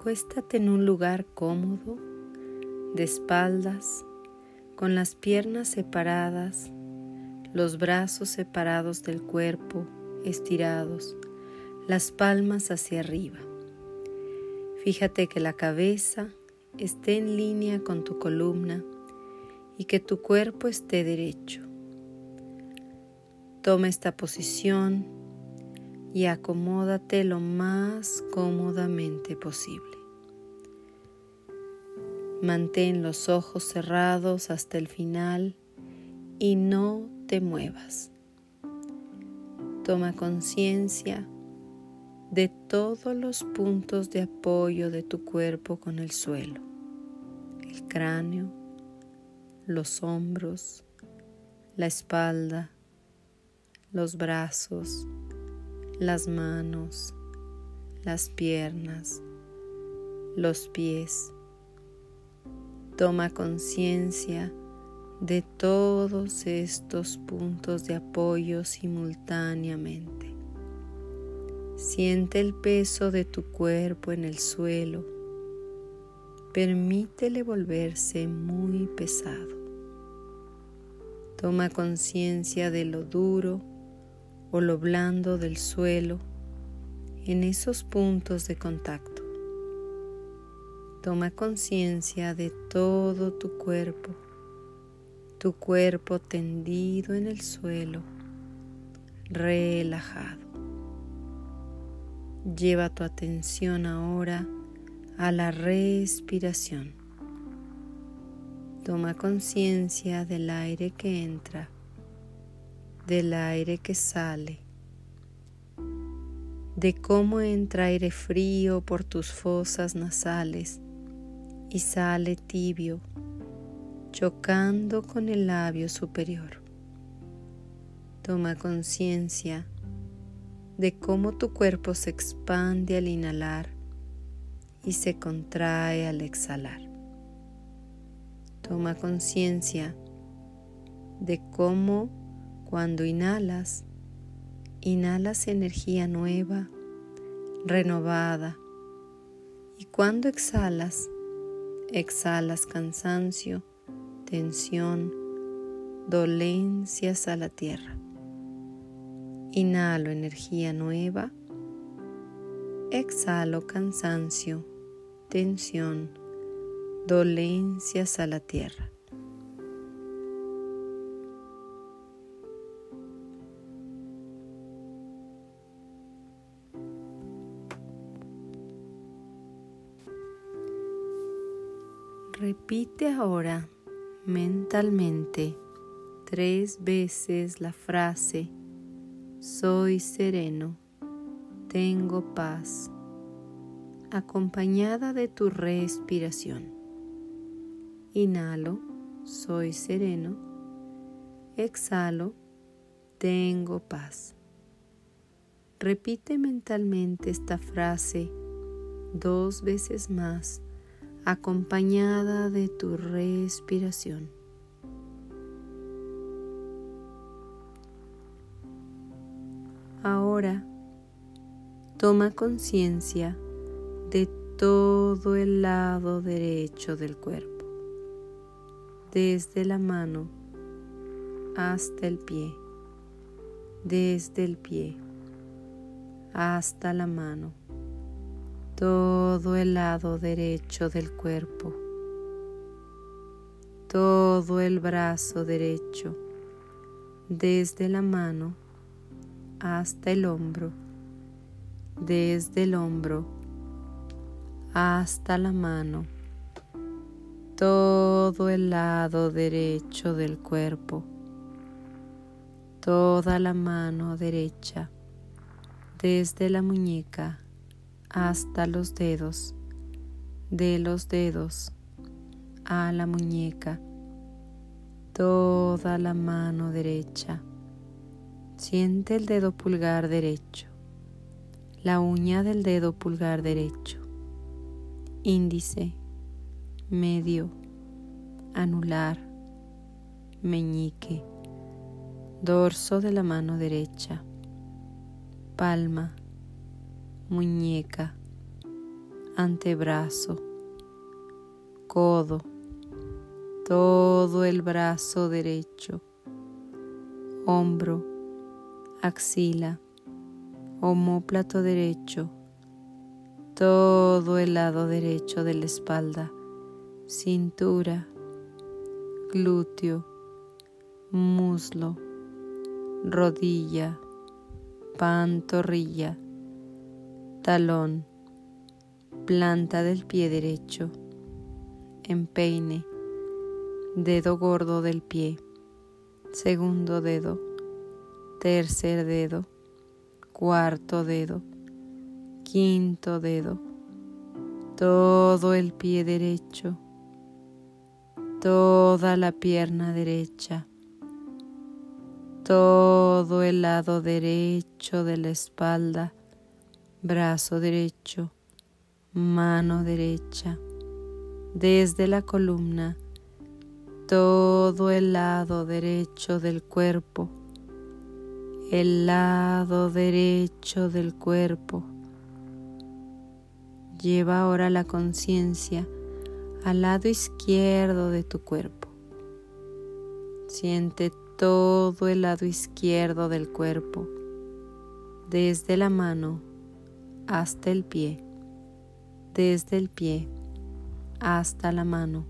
Acuéstate en un lugar cómodo, de espaldas, con las piernas separadas, los brazos separados del cuerpo, estirados, las palmas hacia arriba. Fíjate que la cabeza esté en línea con tu columna y que tu cuerpo esté derecho. Toma esta posición y acomódate lo más cómodamente posible. Mantén los ojos cerrados hasta el final y no te muevas. Toma conciencia de todos los puntos de apoyo de tu cuerpo con el suelo, el cráneo, los hombros, la espalda, los brazos, las manos, las piernas, los pies. Toma conciencia de todos estos puntos de apoyo simultáneamente. Siente el peso de tu cuerpo en el suelo. Permítele volverse muy pesado. Toma conciencia de lo duro o lo blando del suelo en esos puntos de contacto. Toma conciencia de todo tu cuerpo, tu cuerpo tendido en el suelo, relajado. Lleva tu atención ahora a la respiración. Toma conciencia del aire que entra del aire que sale, de cómo entra aire frío por tus fosas nasales y sale tibio, chocando con el labio superior. Toma conciencia de cómo tu cuerpo se expande al inhalar y se contrae al exhalar. Toma conciencia de cómo cuando inhalas, inhalas energía nueva, renovada. Y cuando exhalas, exhalas cansancio, tensión, dolencias a la tierra. Inhalo energía nueva, exhalo cansancio, tensión, dolencias a la tierra. Repite ahora mentalmente tres veces la frase soy sereno, tengo paz, acompañada de tu respiración. Inhalo, soy sereno. Exhalo, tengo paz. Repite mentalmente esta frase dos veces más acompañada de tu respiración. Ahora toma conciencia de todo el lado derecho del cuerpo, desde la mano hasta el pie, desde el pie hasta la mano todo el lado derecho del cuerpo, todo el brazo derecho, desde la mano hasta el hombro, desde el hombro hasta la mano, todo el lado derecho del cuerpo, toda la mano derecha, desde la muñeca hasta los dedos, de los dedos a la muñeca, toda la mano derecha. Siente el dedo pulgar derecho, la uña del dedo pulgar derecho, índice, medio, anular, meñique, dorso de la mano derecha, palma, muñeca, antebrazo, codo, todo el brazo derecho, hombro, axila, homóplato derecho, todo el lado derecho de la espalda, cintura, glúteo, muslo, rodilla, pantorrilla, talón, planta del pie derecho, empeine, dedo gordo del pie, segundo dedo, tercer dedo, cuarto dedo, quinto dedo, todo el pie derecho, toda la pierna derecha, todo el lado derecho de la espalda, brazo derecho, mano derecha, desde la columna, todo el lado derecho del cuerpo, el lado derecho del cuerpo Lleva ahora la conciencia al lado izquierdo de tu cuerpo. Siente todo el lado izquierdo del cuerpo, desde la mano hasta el pie, desde el pie hasta la mano,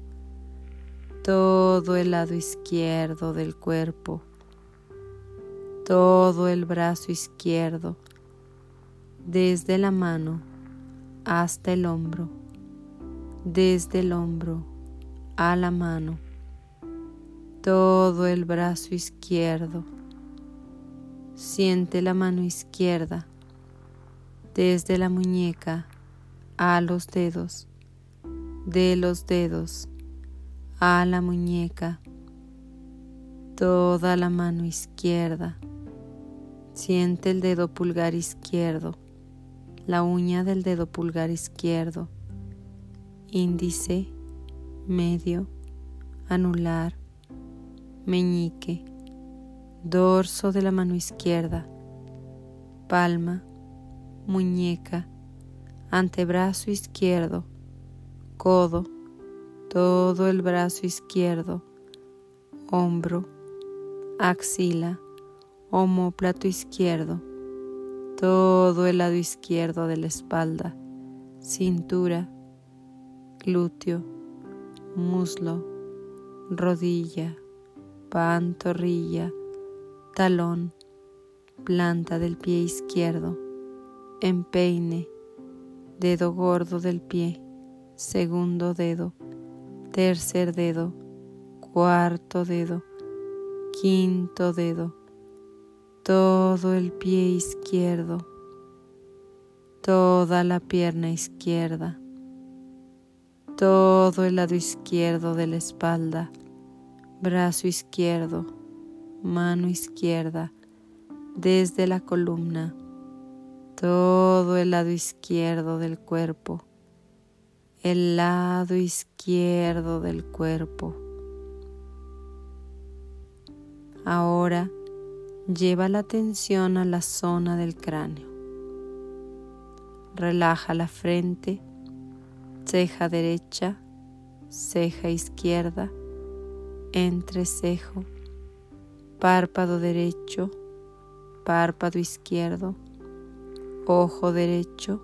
todo el lado izquierdo del cuerpo, todo el brazo izquierdo, desde la mano hasta el hombro, desde el hombro a la mano, todo el brazo izquierdo. Siente la mano izquierda desde la muñeca a los dedos, de los dedos a la muñeca, toda la mano izquierda. Siente el dedo pulgar izquierdo la uña del dedo pulgar izquierdo, índice, medio, anular, meñique, dorso de la mano izquierda, palma, muñeca, antebrazo izquierdo, codo, todo el brazo izquierdo, hombro, axila, homóplato izquierdo, todo el lado izquierdo de la espalda, cintura, glúteo, muslo, rodilla, pantorrilla, talón, planta del pie izquierdo, empeine, dedo gordo del pie, segundo dedo, tercer dedo, cuarto dedo, quinto dedo, todo el pie izquierdo, toda la pierna izquierda, todo el lado izquierdo de la espalda, brazo izquierdo, mano izquierda, desde la columna, todo el lado izquierdo del cuerpo, el lado izquierdo del cuerpo. Ahora Lleva la atención a la zona del cráneo. Relaja la frente, ceja derecha, ceja izquierda, entrecejo, párpado derecho, párpado izquierdo, ojo derecho,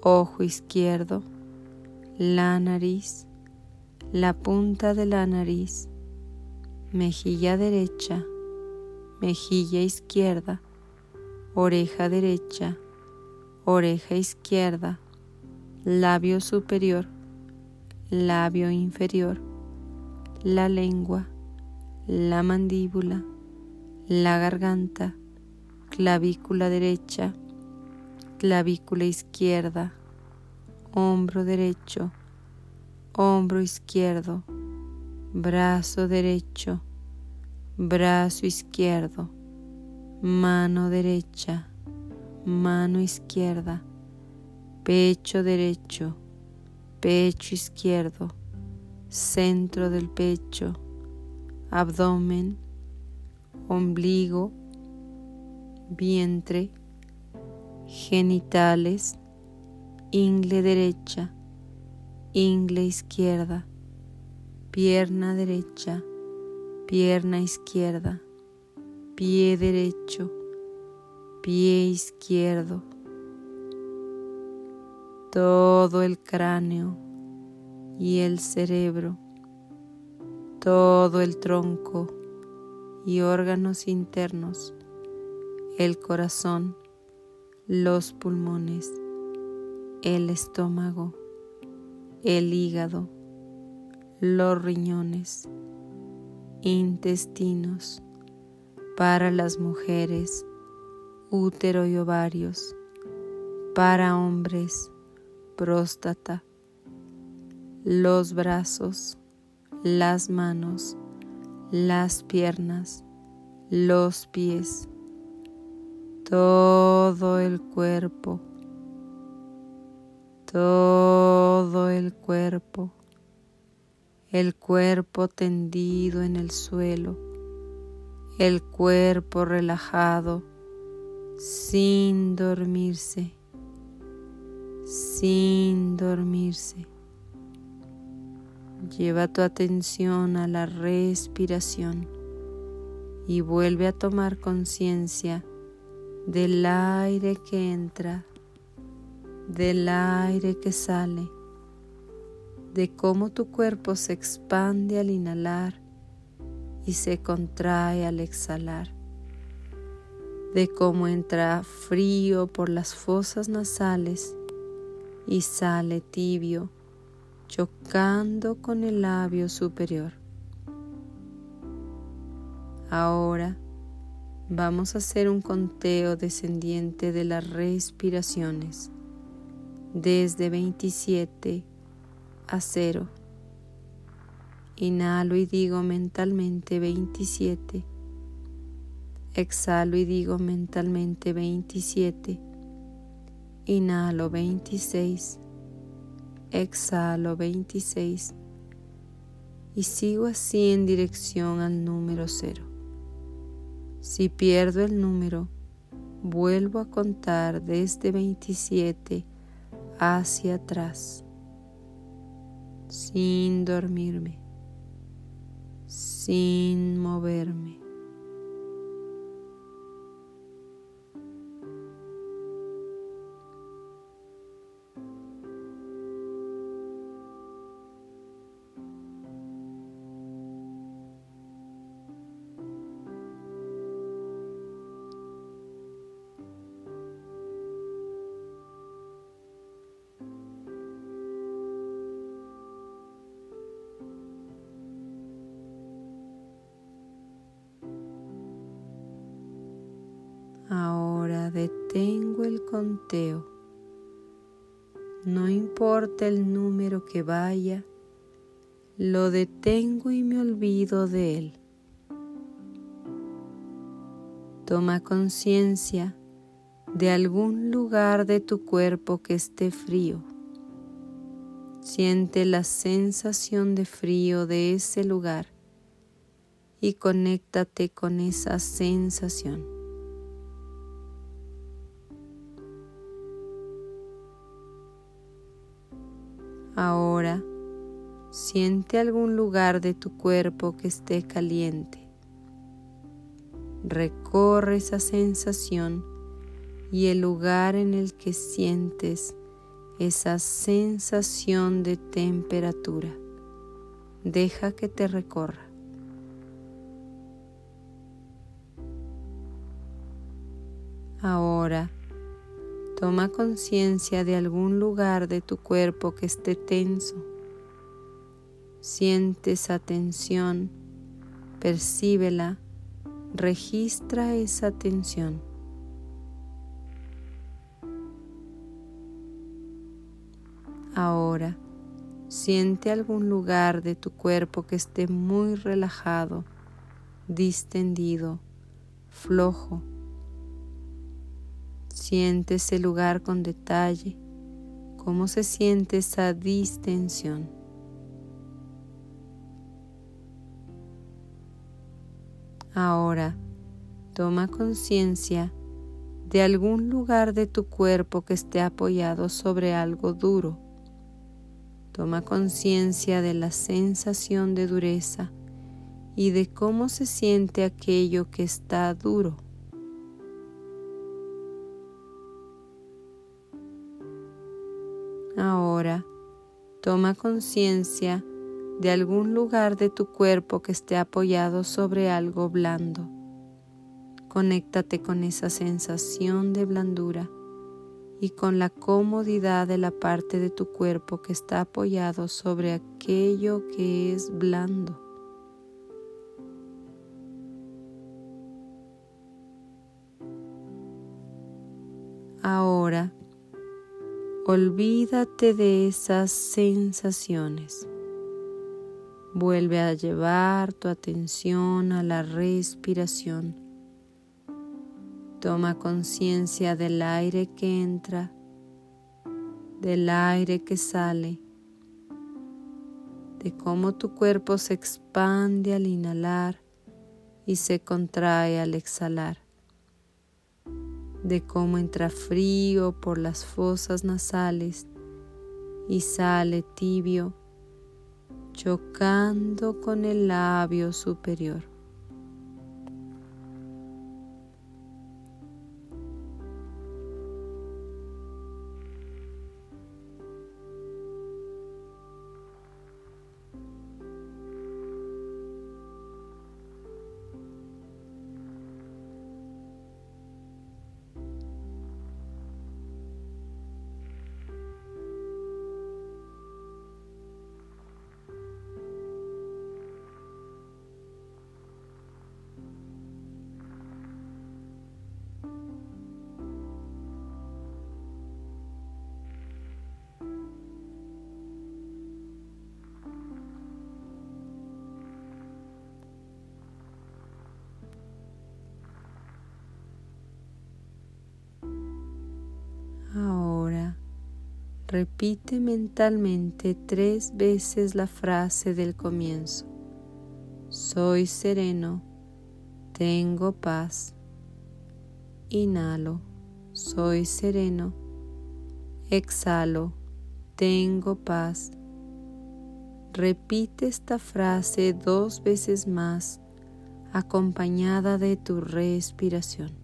ojo izquierdo, la nariz, la punta de la nariz, mejilla derecha, mejilla izquierda, oreja derecha, oreja izquierda, labio superior, labio inferior, la lengua, la mandíbula, la garganta, clavícula derecha, clavícula izquierda, hombro derecho, hombro izquierdo, brazo derecho, brazo izquierdo, mano derecha, mano izquierda, pecho derecho, pecho izquierdo, centro del pecho, abdomen, ombligo, vientre, genitales ingle derecha, ingle izquierda, pierna derecha, pierna izquierda, pie derecho, pie izquierdo, todo el cráneo y el cerebro, todo el tronco y órganos internos, el corazón, los pulmones, el estómago, el hígado, los riñones, intestinos, para las mujeres, útero y ovarios, para hombres, próstata, los brazos, las manos, las piernas, los pies, todo el cuerpo, todo el cuerpo, el cuerpo tendido en el suelo, el cuerpo relajado sin dormirse, sin dormirse. Lleva tu atención a la respiración y vuelve a tomar conciencia del aire que entra, del aire que sale, de cómo tu cuerpo se expande al inhalar y se contrae al exhalar, de cómo entra frío por las fosas nasales y sale tibio, chocando con el labio superior. Ahora, Vamos a hacer un conteo descendiente de las respiraciones desde 27 a 0. Inhalo y digo mentalmente 27. Exhalo y digo mentalmente 27. Inhalo 26. Exhalo 26. Y sigo así en dirección al número 0. Si pierdo el número, vuelvo a contar desde 27 hacia atrás, sin dormirme, sin moverme. Ahora detengo el conteo. No importa el número que vaya, lo detengo y me olvido de él. Toma conciencia de algún lugar de tu cuerpo que esté frío. Siente la sensación de frío de ese lugar y conéctate con esa sensación. Ahora siente algún lugar de tu cuerpo que esté caliente. Recorre esa sensación y el lugar en el que sientes esa sensación de temperatura. Deja que te recorra. Ahora Toma conciencia de algún lugar de tu cuerpo que esté tenso. Siente esa tensión, percíbela, registra esa tensión. Ahora, siente algún lugar de tu cuerpo que esté muy relajado, distendido, flojo Siente ese lugar con detalle, cómo se siente esa distensión. Ahora toma conciencia de algún lugar de tu cuerpo que esté apoyado sobre algo duro. Toma conciencia de la sensación de dureza y de cómo se siente aquello que está duro. Ahora toma conciencia de algún lugar de tu cuerpo que esté apoyado sobre algo blando. Conéctate con esa sensación de blandura y con la comodidad de la parte de tu cuerpo que está apoyado sobre aquello que es blando. Ahora, olvídate de esas sensaciones. Vuelve a llevar tu atención a la respiración Toma conciencia del aire que entra, del aire que sale, de cómo tu cuerpo se expande al inhalar y se contrae al exhalar, de cómo entra frío por las fosas nasales y sale tibio, chocando con el labio superior. Repite mentalmente tres veces la frase del comienzo. Soy sereno, tengo paz. Inhalo, soy sereno. Exhalo, tengo paz. Repite esta frase dos veces más acompañada de tu respiración.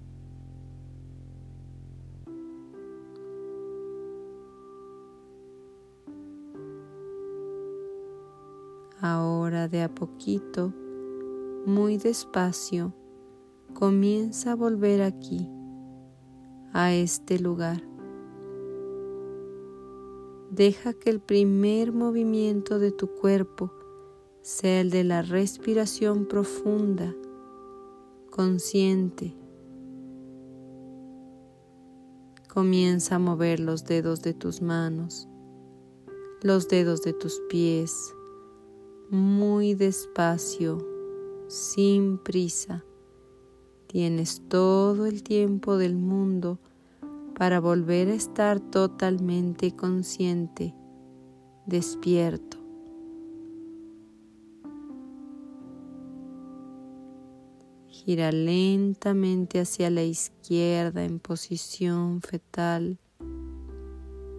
Ahora de a poquito, muy despacio, comienza a volver aquí, a este lugar. Deja que el primer movimiento de tu cuerpo sea el de la respiración profunda, consciente. Comienza a mover los dedos de tus manos, los dedos de tus pies, muy despacio, sin prisa. Tienes todo el tiempo del mundo para volver a estar totalmente consciente, despierto. Gira lentamente hacia la izquierda en posición fetal.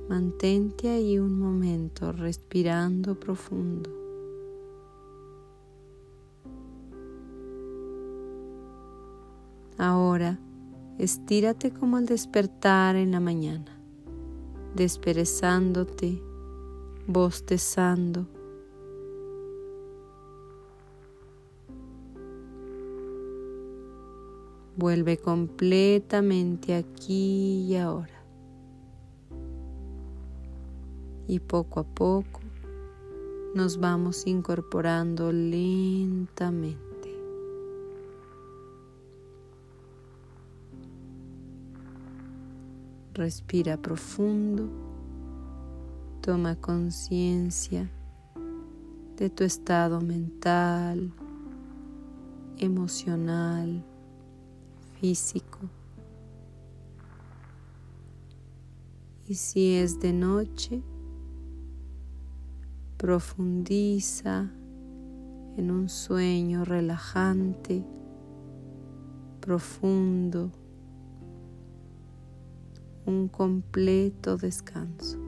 Mantente ahí un momento respirando profundo. Ahora, estírate como al despertar en la mañana, desperezándote, bostezando. Vuelve completamente aquí y ahora. Y poco a poco nos vamos incorporando lentamente. Respira profundo, toma conciencia de tu estado mental, emocional, físico. Y si es de noche, profundiza en un sueño relajante, profundo un completo descanso.